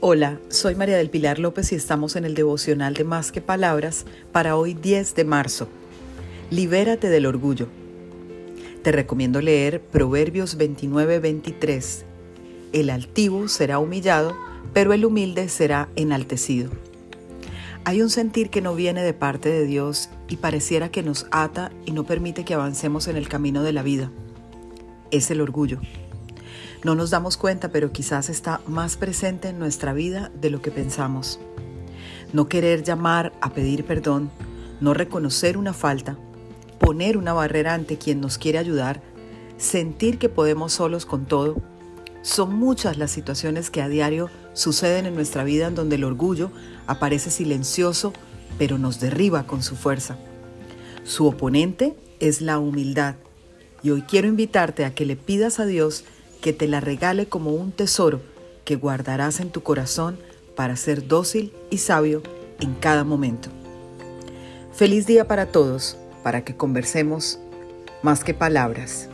Hola, soy María del Pilar López y estamos en el devocional de Más que Palabras para hoy 10 de marzo. Libérate del orgullo. Te recomiendo leer Proverbios 29-23. El altivo será humillado, pero el humilde será enaltecido. Hay un sentir que no viene de parte de Dios y pareciera que nos ata y no permite que avancemos en el camino de la vida. Es el orgullo. No nos damos cuenta, pero quizás está más presente en nuestra vida de lo que pensamos. No querer llamar a pedir perdón, no reconocer una falta, poner una barrera ante quien nos quiere ayudar, sentir que podemos solos con todo. Son muchas las situaciones que a diario suceden en nuestra vida en donde el orgullo aparece silencioso, pero nos derriba con su fuerza. Su oponente es la humildad. Y hoy quiero invitarte a que le pidas a Dios que te la regale como un tesoro que guardarás en tu corazón para ser dócil y sabio en cada momento. Feliz día para todos, para que conversemos más que palabras.